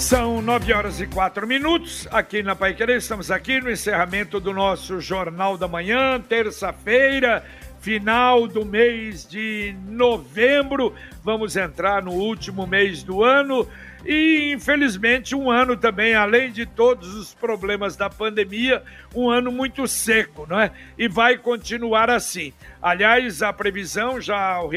São nove horas e quatro minutos aqui na Pai Querer. Estamos aqui no encerramento do nosso Jornal da Manhã, terça-feira final do mês de novembro. Vamos entrar no último mês do ano e, infelizmente, um ano também, além de todos os problemas da pandemia, um ano muito seco, não é? E vai continuar assim. Aliás, a previsão, já o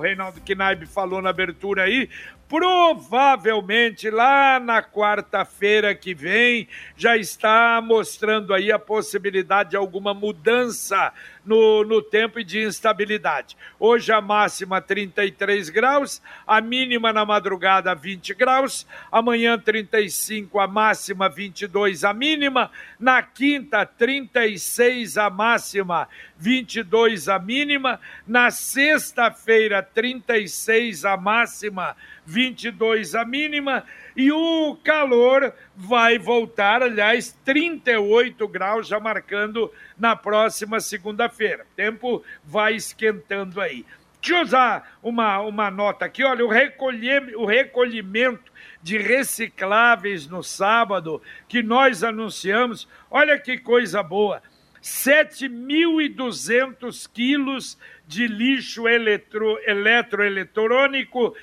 Reinaldo Knaib falou na abertura aí, provavelmente lá na quarta-feira que vem já está mostrando aí a possibilidade de alguma mudança no, no tempo e de instabilidade. Hoje a máxima 33 graus, a mínima na madrugada 20 graus, amanhã 35 a máxima, 22 a mínima, na quinta 36 a máxima, 22 a mínima, na sexta-feira 36 a máxima, 22 a mínima e o calor vai voltar, aliás, 38 graus já marcando na próxima segunda-feira. O tempo vai esquentando aí. Deixa eu usar uma, uma nota aqui, olha, o, o recolhimento de recicláveis no sábado que nós anunciamos, olha que coisa boa. 7.200 quilos de lixo eletro, eletroeletrônico uh,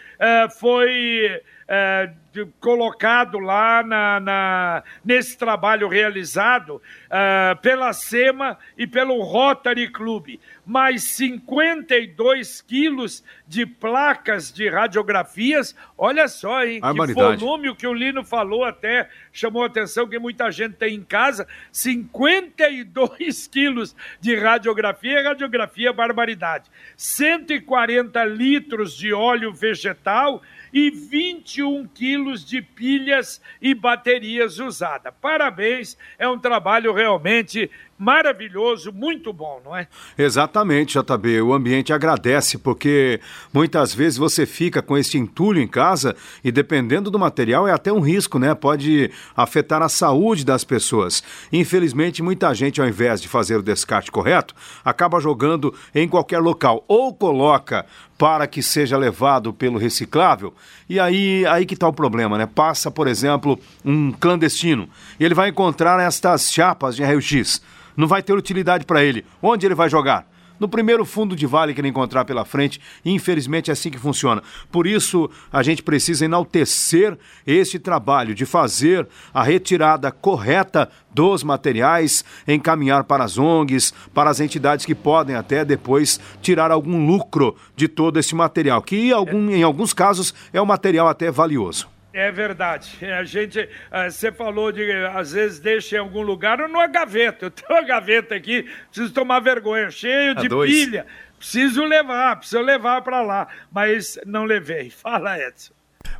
foi uh, colocado lá na, na, nesse trabalho realizado uh, pela SEMA e pelo Rotary Club. Mais 52 quilos de placas de radiografias. Olha só, hein? Que volume que o Lino falou até chamou a atenção que muita gente tem em casa. 52 quilos de radiografia, radiografia é barbaridade. 140 litros de óleo vegetal e 21 quilos de pilhas e baterias usadas. Parabéns, é um trabalho realmente maravilhoso, muito bom, não é? Exatamente, JB. O ambiente agradece, porque muitas vezes você fica com esse entulho em casa e dependendo do material é até um risco, né? Pode afetar a saúde das pessoas. Infelizmente, muita gente, ao invés de fazer o descarte correto, acaba jogando em qualquer local ou coloca para que seja levado pelo reciclável. E aí, aí que está o problema, né? Passa, por exemplo, um clandestino e ele vai encontrar estas chapas de raio-x não vai ter utilidade para ele. Onde ele vai jogar? no primeiro fundo de vale que ele encontrar pela frente. Infelizmente é assim que funciona. Por isso, a gente precisa enaltecer este trabalho de fazer a retirada correta dos materiais, encaminhar para as ONGs, para as entidades que podem até depois tirar algum lucro de todo esse material, que algum, em alguns casos é um material até valioso. É verdade. A gente, eh, você falou de às vezes deixa em algum lugar ou numa gaveta. Eu tenho uma gaveta aqui, preciso tomar vergonha, cheio de pilha. Preciso levar, preciso levar para lá, mas não levei. Fala, Edson.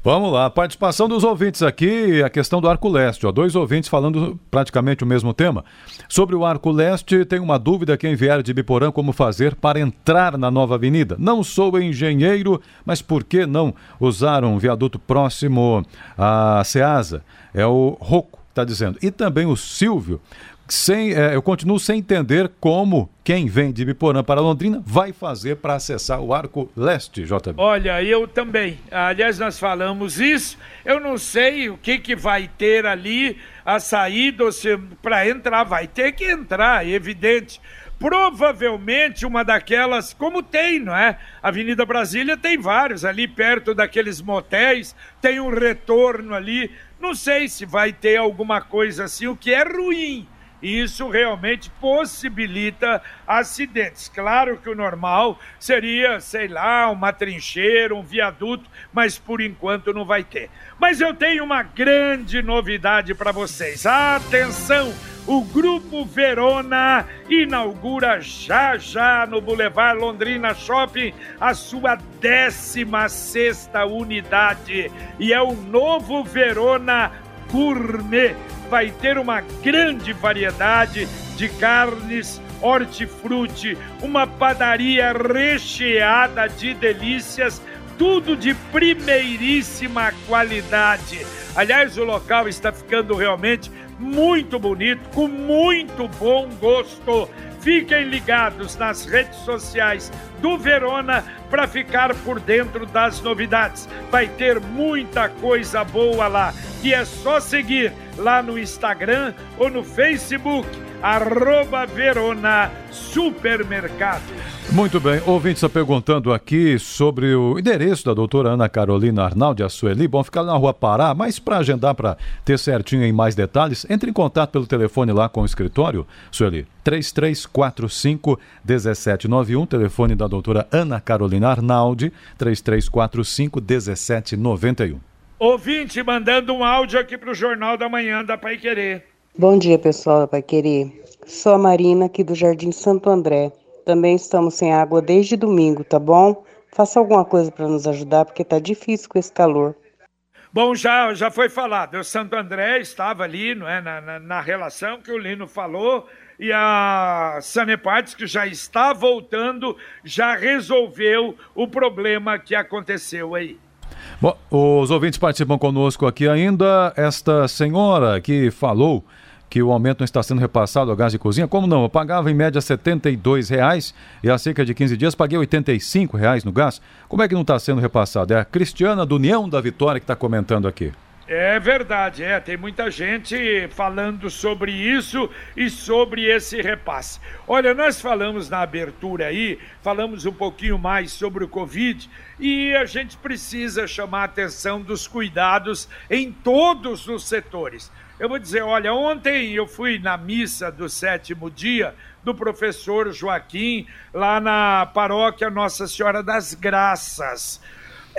Vamos lá, participação dos ouvintes aqui, a questão do Arco Leste. Ó, dois ouvintes falando praticamente o mesmo tema. Sobre o Arco Leste, tem uma dúvida quem vier de Biporã como fazer para entrar na nova avenida. Não sou engenheiro, mas por que não usar um viaduto próximo à Ceasa? É o Roco está dizendo. E também o Silvio sem, é, eu continuo sem entender como quem vem de Biporã para Londrina vai fazer para acessar o Arco Leste, JB. Olha, eu também. Aliás, nós falamos isso. Eu não sei o que, que vai ter ali a saída, se para entrar vai ter que entrar, é evidente. Provavelmente uma daquelas, como tem, não é? Avenida Brasília tem vários ali perto daqueles motéis, tem um retorno ali. Não sei se vai ter alguma coisa assim, o que é ruim isso realmente possibilita acidentes. Claro que o normal seria, sei lá, uma trincheira, um viaduto, mas por enquanto não vai ter. Mas eu tenho uma grande novidade para vocês. Atenção! O Grupo Verona inaugura já já no Boulevard Londrina Shopping a sua 16 unidade e é o novo Verona Gourmet vai ter uma grande variedade de carnes, hortifruti, uma padaria recheada de delícias, tudo de primeiríssima qualidade. Aliás, o local está ficando realmente muito bonito, com muito bom gosto. Fiquem ligados nas redes sociais do Verona para ficar por dentro das novidades. Vai ter muita coisa boa lá. E é só seguir lá no Instagram ou no Facebook, arroba Verona Supermercado. Muito bem, ouvinte está perguntando aqui sobre o endereço da doutora Ana Carolina Arnaldi, a Sueli. Bom, ficar na rua Pará, mas para agendar, para ter certinho em mais detalhes, entre em contato pelo telefone lá com o escritório, Sueli. 3345 1791, telefone da doutora Ana Carolina Arnaldi, 3345 1791. Ouvinte mandando um áudio aqui para o Jornal da Manhã da Pai Querer. Bom dia, pessoal da Pai Querer. Sou a Marina aqui do Jardim Santo André. Também estamos sem água desde domingo, tá bom? Faça alguma coisa para nos ajudar, porque tá difícil com esse calor. Bom, já, já foi falado. O Santo André estava ali, não é, na, na, na relação que o Lino falou, e a Sanepartes, que já está voltando, já resolveu o problema que aconteceu aí. Bom, os ouvintes participam conosco aqui ainda. Esta senhora que falou que o aumento não está sendo repassado ao gás de cozinha. Como não? Eu pagava em média R$ reais e há cerca de 15 dias paguei R$ reais no gás. Como é que não está sendo repassado? É a Cristiana do União da Vitória que está comentando aqui. É verdade, é. Tem muita gente falando sobre isso e sobre esse repasse. Olha, nós falamos na abertura aí, falamos um pouquinho mais sobre o Covid e a gente precisa chamar a atenção dos cuidados em todos os setores. Eu vou dizer, olha, ontem eu fui na missa do sétimo dia do professor Joaquim, lá na paróquia Nossa Senhora das Graças.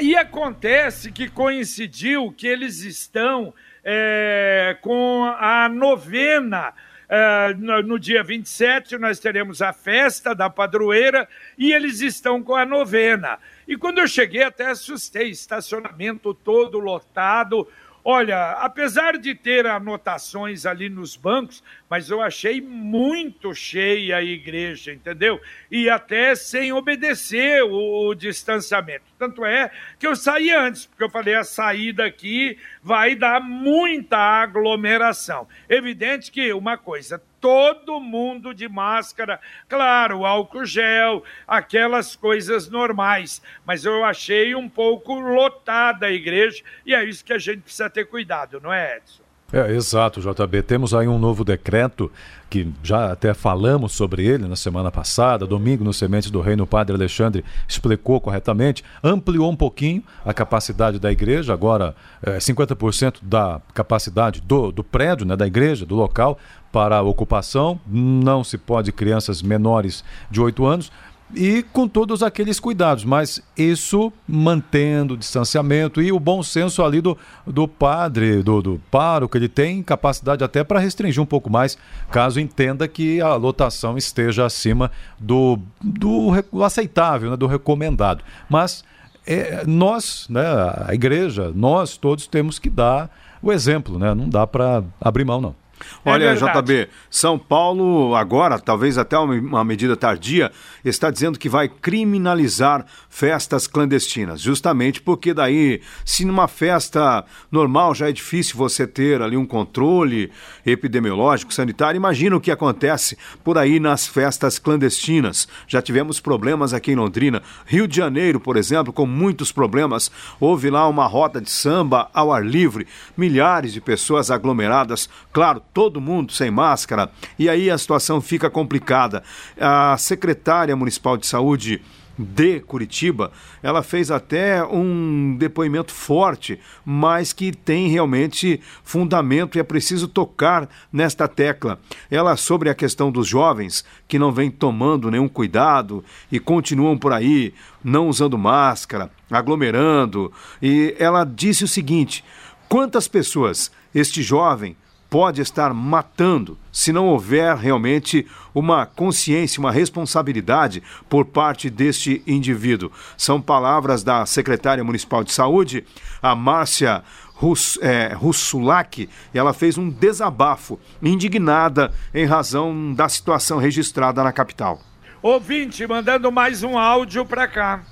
E acontece que coincidiu que eles estão é, com a novena. É, no, no dia 27, nós teremos a festa da padroeira e eles estão com a novena. E quando eu cheguei, até assustei: estacionamento todo lotado, Olha, apesar de ter anotações ali nos bancos, mas eu achei muito cheia a igreja, entendeu? E até sem obedecer o, o distanciamento. Tanto é que eu saí antes, porque eu falei: a saída aqui vai dar muita aglomeração. Evidente que uma coisa, todo mundo de máscara, claro, álcool gel, aquelas coisas normais, mas eu achei um pouco lotada a igreja e é isso que a gente precisa ter cuidado, não é, Edson? É, exato, JB. Temos aí um novo decreto que já até falamos sobre ele na semana passada, domingo no Sementes do Reino, o padre Alexandre explicou corretamente, ampliou um pouquinho a capacidade da igreja, agora é, 50% da capacidade do, do prédio, né, da igreja, do local, para ocupação, não se pode crianças menores de 8 anos, e com todos aqueles cuidados, mas isso mantendo o distanciamento e o bom senso ali do, do padre, do, do pároco, ele tem capacidade até para restringir um pouco mais, caso entenda que a lotação esteja acima do, do, do aceitável, né, do recomendado. Mas é, nós, né, a igreja, nós todos temos que dar o exemplo, né? não dá para abrir mão não. Olha, é JB, São Paulo agora, talvez até uma medida tardia, está dizendo que vai criminalizar festas clandestinas, justamente porque daí, se numa festa normal já é difícil você ter ali um controle epidemiológico, sanitário, imagina o que acontece por aí nas festas clandestinas. Já tivemos problemas aqui em Londrina, Rio de Janeiro, por exemplo, com muitos problemas. Houve lá uma rota de samba ao ar livre, milhares de pessoas aglomeradas, claro, todo mundo sem máscara, e aí a situação fica complicada. A secretária municipal de saúde de Curitiba, ela fez até um depoimento forte, mas que tem realmente fundamento e é preciso tocar nesta tecla. Ela sobre a questão dos jovens que não vêm tomando nenhum cuidado e continuam por aí não usando máscara, aglomerando, e ela disse o seguinte: quantas pessoas este jovem pode estar matando se não houver realmente uma consciência, uma responsabilidade por parte deste indivíduo. São palavras da secretária municipal de saúde, a Márcia Rus, é, Russulak, ela fez um desabafo, indignada em razão da situação registrada na capital. Ouvinte, mandando mais um áudio para cá.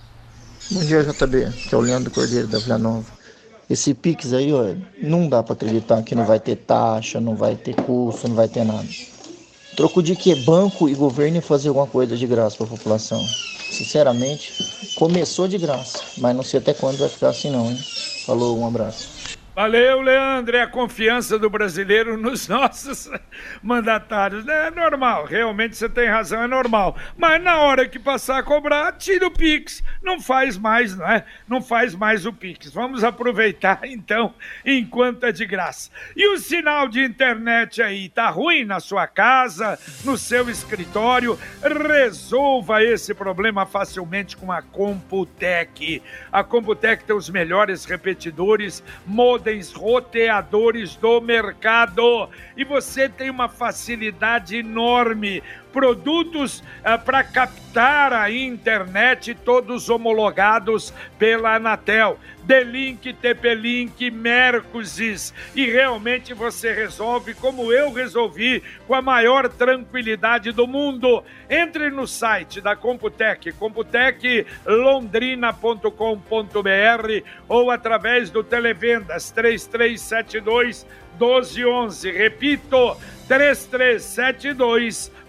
Bom dia, JB, que é o Leandro Cordeiro da Vila Nova. Esse Pix aí, ó, não dá para acreditar que não vai ter taxa, não vai ter custo, não vai ter nada. Troco de que banco e governo fazer alguma coisa de graça para a população. Sinceramente, começou de graça, mas não sei até quando vai ficar assim não, hein? Falou, um abraço. Valeu, Leandro. É a confiança do brasileiro nos nossos mandatários. É normal, realmente você tem razão, é normal. Mas na hora que passar a cobrar, tira o Pix. Não faz mais, não é? Não faz mais o Pix. Vamos aproveitar então, enquanto é de graça. E o sinal de internet aí, tá ruim na sua casa, no seu escritório? Resolva esse problema facilmente com a Computec. A Computec tem os melhores repetidores modernos ordens roteadores do mercado. E você tem uma facilidade enorme produtos uh, para captar a internet, todos homologados pela Anatel. D-Link, TP-Link, Mercosis. E realmente você resolve como eu resolvi, com a maior tranquilidade do mundo. Entre no site da Computec, computeklondrina.com.br ou através do Televendas 3372 1211. Repito, 3372 1211.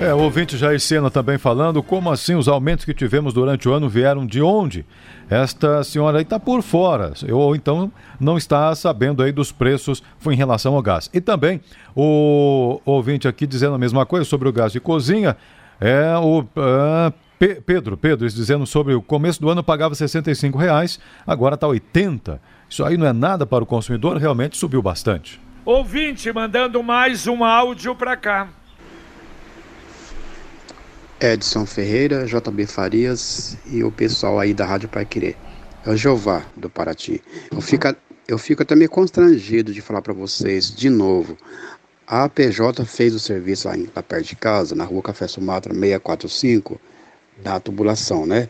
É, o ouvinte Jair Sena também falando, como assim os aumentos que tivemos durante o ano vieram de onde? Esta senhora aí está por fora, ou então não está sabendo aí dos preços em relação ao gás. E também o ouvinte aqui dizendo a mesma coisa sobre o gás de cozinha, é o uh, Pedro, Pedro, dizendo sobre o começo do ano pagava 65 reais, agora está 80. Isso aí não é nada para o consumidor, realmente subiu bastante. Ouvinte mandando mais um áudio para cá. Edson Ferreira, JB Farias e o pessoal aí da Rádio Pai Querer. É o Jeová do Paraty. Eu fico, eu fico até meio constrangido de falar para vocês de novo. A PJ fez o serviço lá, lá perto de casa, na rua Café Sumatra 645, da tubulação, né?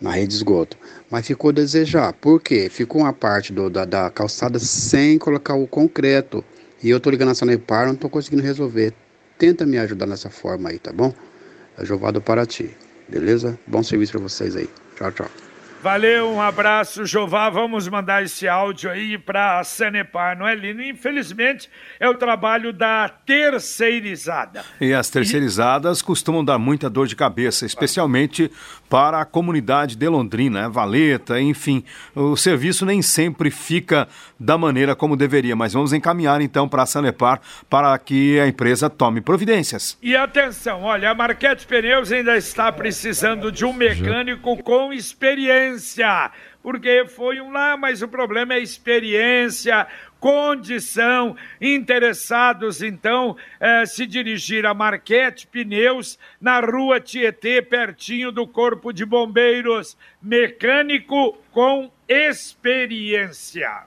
Na rede de esgoto. Mas ficou a desejar. Por quê? Ficou uma parte do, da, da calçada sem colocar o concreto. E eu tô ligando a Sanepar, não tô conseguindo resolver. Tenta me ajudar nessa forma aí, tá bom? É Jovado Paraty, beleza? Bom serviço para vocês aí. Tchau, tchau. Valeu, um abraço, Jová. Vamos mandar esse áudio aí para a Sanepar, não é, Lino? Infelizmente, é o trabalho da terceirizada. E as terceirizadas e... costumam dar muita dor de cabeça, especialmente para a comunidade de Londrina, né? Valeta, enfim. O serviço nem sempre fica da maneira como deveria, mas vamos encaminhar então para a Sanepar para que a empresa tome providências. E atenção, olha, a Marquete Pneus ainda está precisando de um mecânico com experiência experiência, porque foi um lá, mas o problema é experiência, condição, interessados então eh, se dirigir a Marquete Pneus na rua Tietê, pertinho do Corpo de Bombeiros, mecânico com experiência.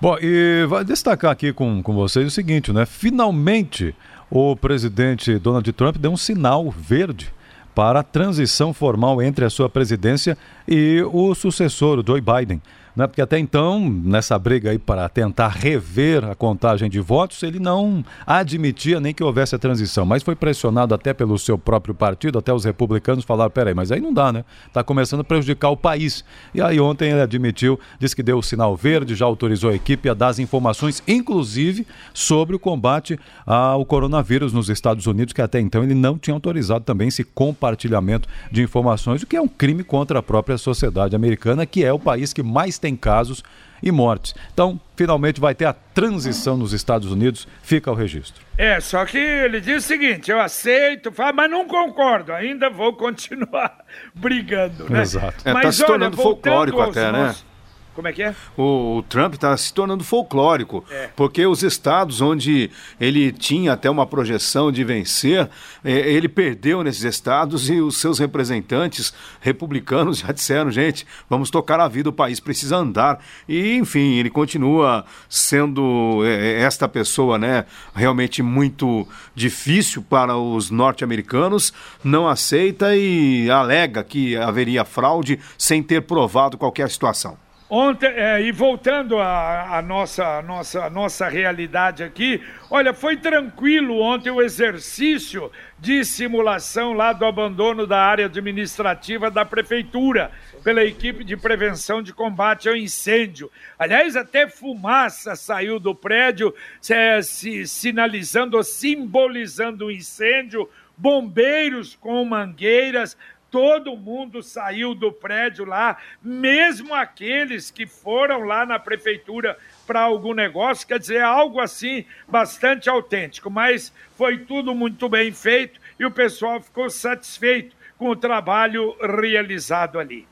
Bom, e vai destacar aqui com, com vocês o seguinte, né? Finalmente o presidente Donald Trump deu um sinal verde para a transição formal entre a sua presidência e o sucessor, Joe Biden né? porque até então, nessa briga aí para tentar rever a contagem de votos, ele não admitia nem que houvesse a transição, mas foi pressionado até pelo seu próprio partido, até os republicanos falaram, peraí, mas aí não dá, né? Está começando a prejudicar o país. E aí ontem ele admitiu, disse que deu o sinal verde, já autorizou a equipe a dar as informações, inclusive sobre o combate ao coronavírus nos Estados Unidos, que até então ele não tinha autorizado também esse compartilhamento de informações, o que é um crime contra a própria sociedade americana, que é o país que mais tem casos e mortes. Então, finalmente vai ter a transição nos Estados Unidos, fica o registro. É, só que ele diz o seguinte: eu aceito, mas não concordo, ainda vou continuar brigando, né? Exato. É, mas tá se tornando olha, folclórico até, né? nossos... né? Como é que é? O, o Trump está se tornando folclórico, é. porque os estados onde ele tinha até uma projeção de vencer, é, ele perdeu nesses estados e os seus representantes republicanos já disseram, gente, vamos tocar a vida, o país precisa andar. E, enfim, ele continua sendo é, é esta pessoa, né, realmente muito difícil para os norte-americanos, não aceita e alega que haveria fraude sem ter provado qualquer situação. Ontem, é, e voltando à nossa, nossa, nossa realidade aqui, olha, foi tranquilo ontem o exercício de simulação lá do abandono da área administrativa da prefeitura pela equipe de prevenção de combate ao incêndio. Aliás, até fumaça saiu do prédio, se, se, sinalizando simbolizando o incêndio, bombeiros com mangueiras, todo mundo saiu do prédio lá, mesmo aqueles que foram lá na prefeitura para algum negócio, quer dizer, algo assim bastante autêntico, mas foi tudo muito bem feito e o pessoal ficou satisfeito com o trabalho realizado ali.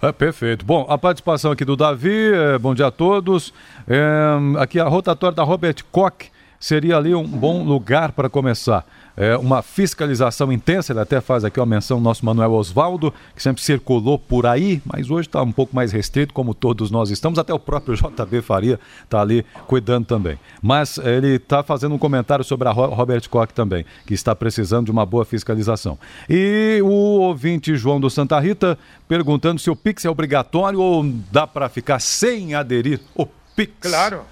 É, perfeito. Bom, a participação aqui do Davi, é, bom dia a todos. É, aqui a rotatória da Robert Koch seria ali um bom lugar para começar é, uma fiscalização intensa. Ele até faz aqui uma menção do nosso Manuel Osvaldo, que sempre circulou por aí, mas hoje está um pouco mais restrito, como todos nós estamos. Até o próprio JB Faria está ali cuidando também. Mas é, ele está fazendo um comentário sobre a Robert Koch também, que está precisando de uma boa fiscalização. E o ouvinte João do Santa Rita perguntando se o Pix é obrigatório ou dá para ficar sem aderir o Pix. Claro.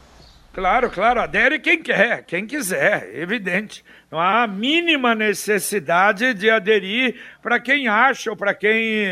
Claro, claro, adere quem quer, quem quiser, evidente. Não há a mínima necessidade de aderir para quem acha ou para quem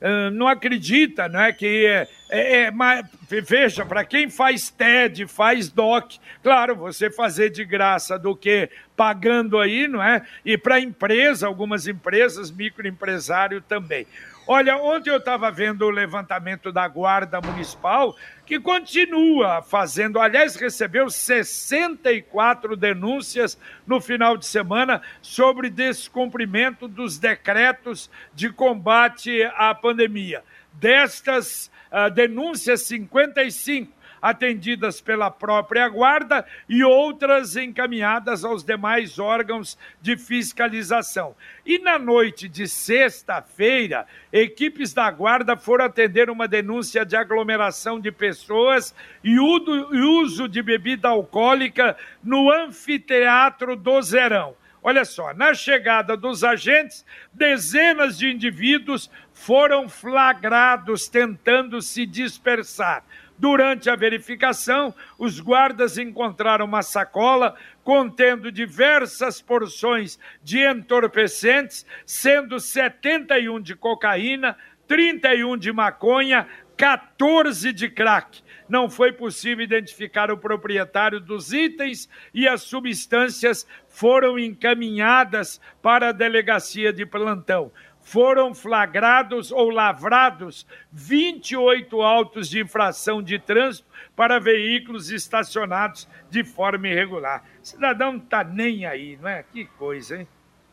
uh, não acredita, não é? Que é, é, mas, veja, para quem faz TED, faz DOC, claro, você fazer de graça do que pagando aí, não é? E para empresa, algumas empresas, microempresário também. Olha, ontem eu estava vendo o levantamento da Guarda Municipal, que continua fazendo, aliás, recebeu 64 denúncias no final de semana sobre descumprimento dos decretos de combate à pandemia. Destas uh, denúncias, 55 atendidas pela própria Guarda e outras encaminhadas aos demais órgãos de fiscalização. E na noite de sexta-feira, equipes da Guarda foram atender uma denúncia de aglomeração de pessoas e uso de bebida alcoólica no anfiteatro do Zerão. Olha só, na chegada dos agentes, dezenas de indivíduos foram flagrados tentando se dispersar. Durante a verificação, os guardas encontraram uma sacola contendo diversas porções de entorpecentes, sendo 71 de cocaína, 31 de maconha, 14 de crack. Não foi possível identificar o proprietário dos itens e as substâncias foram encaminhadas para a delegacia de plantão foram flagrados ou lavrados 28 autos de infração de trânsito para veículos estacionados de forma irregular. O cidadão não está nem aí, não é? Que coisa, hein?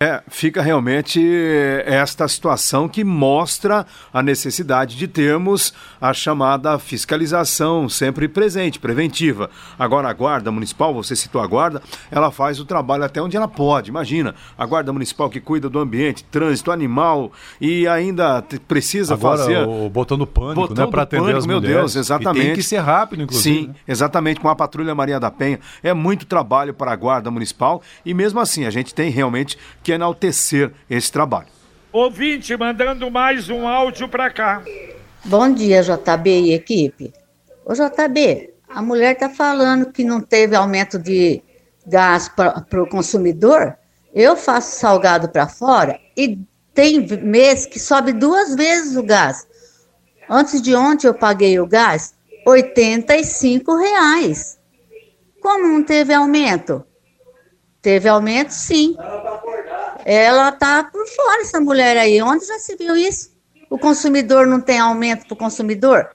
É, fica realmente esta situação que mostra a necessidade de termos a chamada fiscalização sempre presente, preventiva. Agora, a Guarda Municipal, você citou a Guarda, ela faz o trabalho até onde ela pode. Imagina, a Guarda Municipal que cuida do ambiente, trânsito animal e ainda precisa Agora, fazer. O botão pânico, botão né? Para atender pânico, as meu mulheres. Deus, exatamente. E tem que ser rápido, inclusive. Sim, né? exatamente, com a Patrulha Maria da Penha. É muito trabalho para a Guarda Municipal e mesmo assim a gente tem realmente que enaltecer esse trabalho. Ouvinte, mandando mais um áudio para cá. Bom dia, JB e equipe. Ô JB, a mulher está falando que não teve aumento de gás para o consumidor. Eu faço salgado para fora e tem mês que sobe duas vezes o gás. Antes de ontem eu paguei o gás R$ reais. Como não teve aumento? Teve aumento, sim. Ela tá por fora, essa mulher aí. Onde já se viu isso? O consumidor não tem aumento para o consumidor?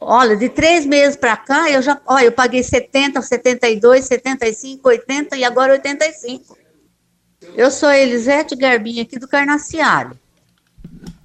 Olha, de três meses para cá, eu já, olha, eu paguei 70, 72, 75, 80 e agora 85. Eu sou Elisete Garbinha aqui do Carnaciário.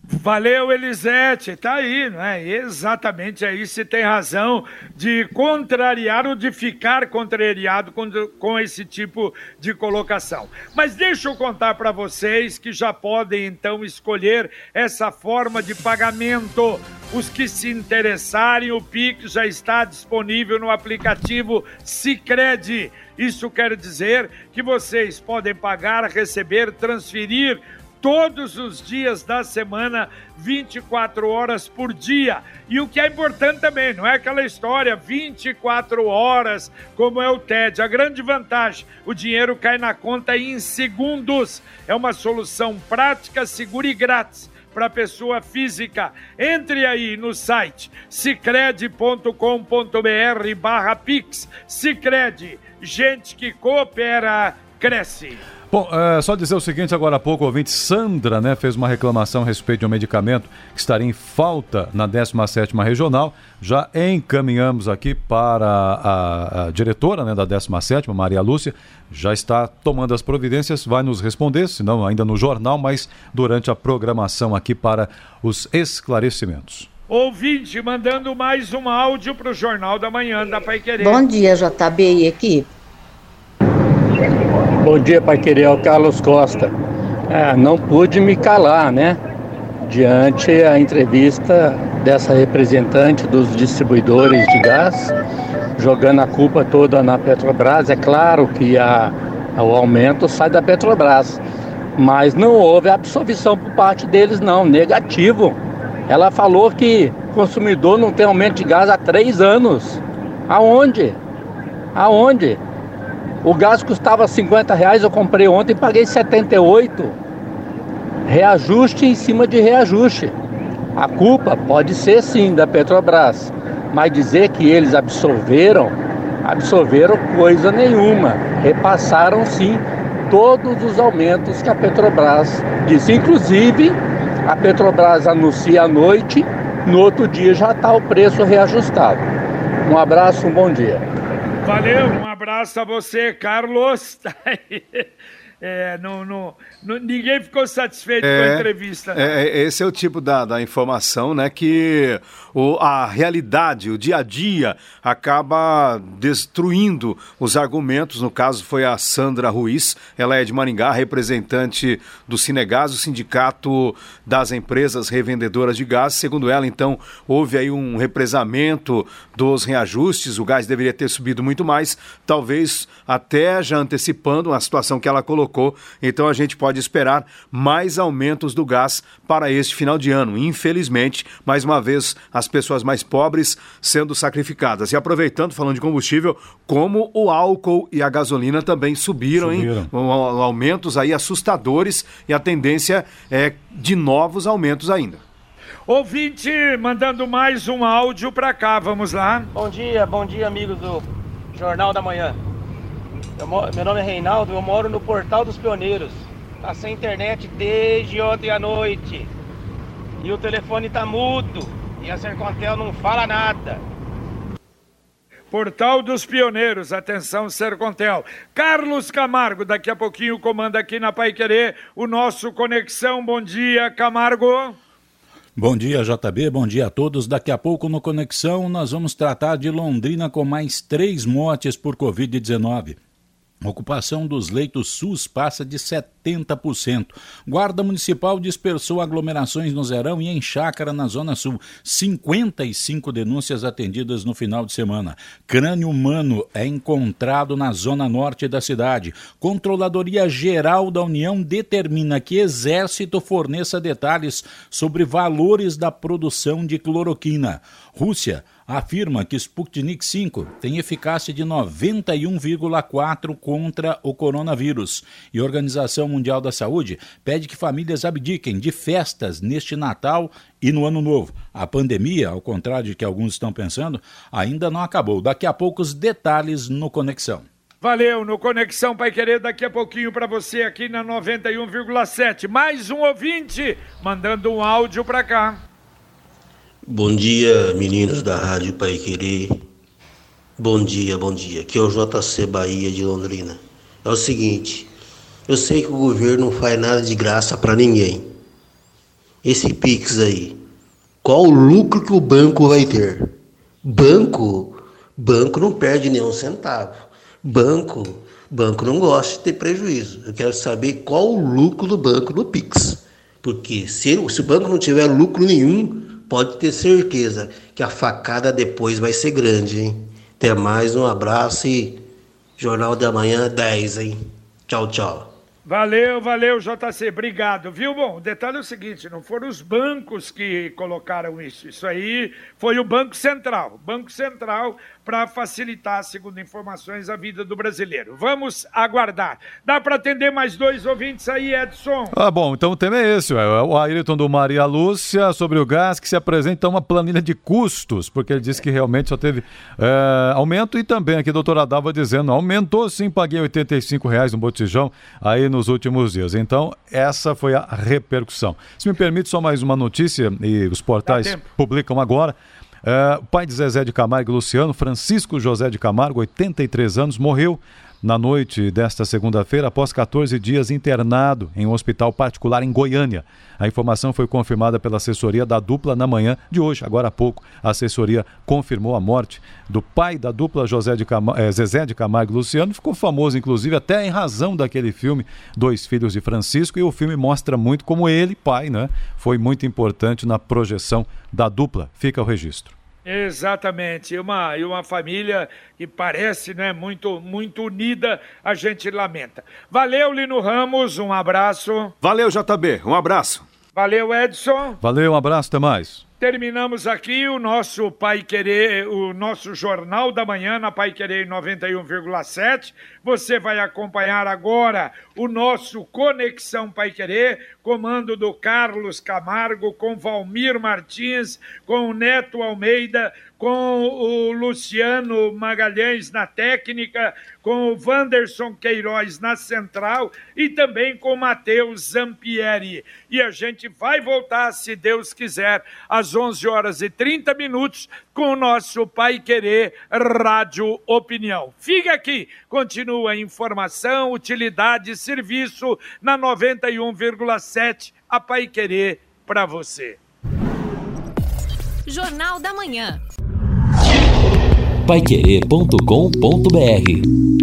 Valeu, Elisete, tá aí, não é? Exatamente aí se tem razão de contrariar ou de ficar contrariado com, com esse tipo de colocação. Mas deixa eu contar para vocês que já podem então escolher essa forma de pagamento. Os que se interessarem, o Pix já está disponível no aplicativo Sicredi. Isso quer dizer que vocês podem pagar, receber, transferir todos os dias da semana, 24 horas por dia. E o que é importante também, não é aquela história 24 horas como é o TED. A grande vantagem, o dinheiro cai na conta em segundos. É uma solução prática, segura e grátis para pessoa física. Entre aí no site cicred.com.br barra Pix. Cicred, gente que coopera, cresce. Bom, é, só dizer o seguinte, agora há pouco, o ouvinte Sandra né, fez uma reclamação a respeito de um medicamento que estaria em falta na 17ª Regional. Já encaminhamos aqui para a, a diretora né, da 17ª, Maria Lúcia, já está tomando as providências, vai nos responder, se não ainda no jornal, mas durante a programação aqui para os esclarecimentos. Ouvinte mandando mais um áudio para o Jornal da Manhã da Pai Querer. Bom dia, JB e equipe. Bom dia, Pai Querer, é Carlos Costa. É, não pude me calar, né? Diante a entrevista dessa representante dos distribuidores de gás, jogando a culpa toda na Petrobras. É claro que a, o aumento sai da Petrobras, mas não houve absolvição por parte deles, não, negativo. Ela falou que o consumidor não tem aumento de gás há três anos. Aonde? Aonde? O gás custava 50 reais, eu comprei ontem e paguei 78. Reajuste em cima de reajuste. A culpa pode ser sim da Petrobras, mas dizer que eles absorveram, absorveram coisa nenhuma. Repassaram sim todos os aumentos que a Petrobras disse. Inclusive, a Petrobras anuncia à noite, no outro dia já está o preço reajustado. Um abraço, um bom dia. Valeu, abraço a você, Carlos. É, não, não, não, ninguém ficou satisfeito é, com a é, entrevista. É, é, esse é o tipo da, da informação, né? Que o, a realidade, o dia a dia, acaba destruindo os argumentos. No caso, foi a Sandra Ruiz, ela é de Maringá, representante do Cinegás, o sindicato das empresas revendedoras de gás. Segundo ela, então, houve aí um represamento dos reajustes, o gás deveria ter subido muito mais, talvez até já antecipando uma situação que ela colocou colocou. Então a gente pode esperar mais aumentos do gás para este final de ano. Infelizmente, mais uma vez, as pessoas mais pobres sendo sacrificadas. E aproveitando, falando de combustível, como o álcool e a gasolina também subiram, subiram. hein? Aumentos aí assustadores e a tendência é de novos aumentos ainda. Ouvinte, mandando mais um áudio para cá, vamos lá. Bom dia, bom dia, amigos do Jornal da Manhã. Meu nome é Reinaldo, eu moro no Portal dos Pioneiros. Tá sem internet desde ontem à noite. E o telefone tá mudo. E a Sercontel não fala nada. Portal dos Pioneiros, atenção Sercontel. Carlos Camargo, daqui a pouquinho comanda aqui na Pai Querer o nosso Conexão. Bom dia, Camargo. Bom dia, JB. Bom dia a todos. Daqui a pouco no Conexão nós vamos tratar de Londrina com mais três mortes por Covid-19. A ocupação dos leitos SUS passa de 70%. Guarda Municipal dispersou aglomerações no Zerão e em Chácara, na Zona Sul. 55 denúncias atendidas no final de semana. Crânio humano é encontrado na Zona Norte da cidade. Controladoria Geral da União determina que Exército forneça detalhes sobre valores da produção de cloroquina. Rússia afirma que Sputnik 5 tem eficácia de 91,4 contra o coronavírus. E Organização Mundial da Saúde pede que famílias abdiquem de festas neste Natal e no Ano Novo. A pandemia, ao contrário de que alguns estão pensando, ainda não acabou. Daqui a pouco os detalhes no Conexão. Valeu, no Conexão Pai Querer, daqui a pouquinho para você aqui na 91,7. Mais um ouvinte mandando um áudio para cá. Bom dia, meninos da Rádio Pai Querer. Bom dia, bom dia. Aqui é o JC Bahia de Londrina. É o seguinte, eu sei que o governo não faz nada de graça para ninguém. Esse Pix aí, qual o lucro que o banco vai ter? Banco, banco não perde nenhum centavo. Banco, banco não gosta de ter prejuízo. Eu quero saber qual o lucro do banco no Pix. Porque se, se o banco não tiver lucro nenhum, pode ter certeza que a facada depois vai ser grande, hein? Até mais, um abraço e Jornal da Manhã 10, hein? Tchau, tchau. Valeu, valeu, JC, obrigado, viu? Bom, o detalhe é o seguinte: não foram os bancos que colocaram isso, isso aí foi o Banco Central. Banco Central para facilitar, segundo informações, a vida do brasileiro. Vamos aguardar. Dá para atender mais dois ouvintes aí, Edson? Ah, bom, então o tema é esse, é o Ayrton do Maria Lúcia sobre o gás que se apresenta uma planilha de custos, porque ele disse que realmente só teve é, aumento e também aqui a doutora Dava dizendo, aumentou sim, paguei 85 reais no botijão aí nos últimos dias. Então, essa foi a repercussão. Se me permite só mais uma notícia, e os portais publicam agora, Uh, o pai de Zezé de Camargo e Luciano, Francisco José de Camargo, 83 anos, morreu na noite desta segunda-feira após 14 dias internado em um hospital particular em Goiânia. A informação foi confirmada pela assessoria da dupla na manhã de hoje, agora há pouco. A assessoria confirmou a morte do pai da dupla José de eh, Zezé de Camargo Luciano. Ficou famoso, inclusive, até em razão daquele filme Dois Filhos de Francisco. E o filme mostra muito como ele, pai, né, foi muito importante na projeção da dupla. Fica o registro. Exatamente, e uma, e uma família que parece né, muito, muito unida, a gente lamenta. Valeu, Lino Ramos, um abraço. Valeu, JB, um abraço. Valeu, Edson. Valeu, um abraço, até mais. Terminamos aqui o nosso Pai Querer, o nosso Jornal da Manhã na Pai Querer 91,7. Você vai acompanhar agora o nosso Conexão Pai Querer, comando do Carlos Camargo, com Valmir Martins, com o Neto Almeida, com o Luciano Magalhães na técnica, com o Wanderson Queiroz na central e também com o Matheus Zampieri. E a gente vai voltar, se Deus quiser, às 11 horas e 30 minutos com o nosso Pai Querer Rádio Opinião. Fica aqui, continua a informação, utilidade e serviço na 91,7 a Pai Querer para você. Jornal da Manhã. Paiquerê.com.br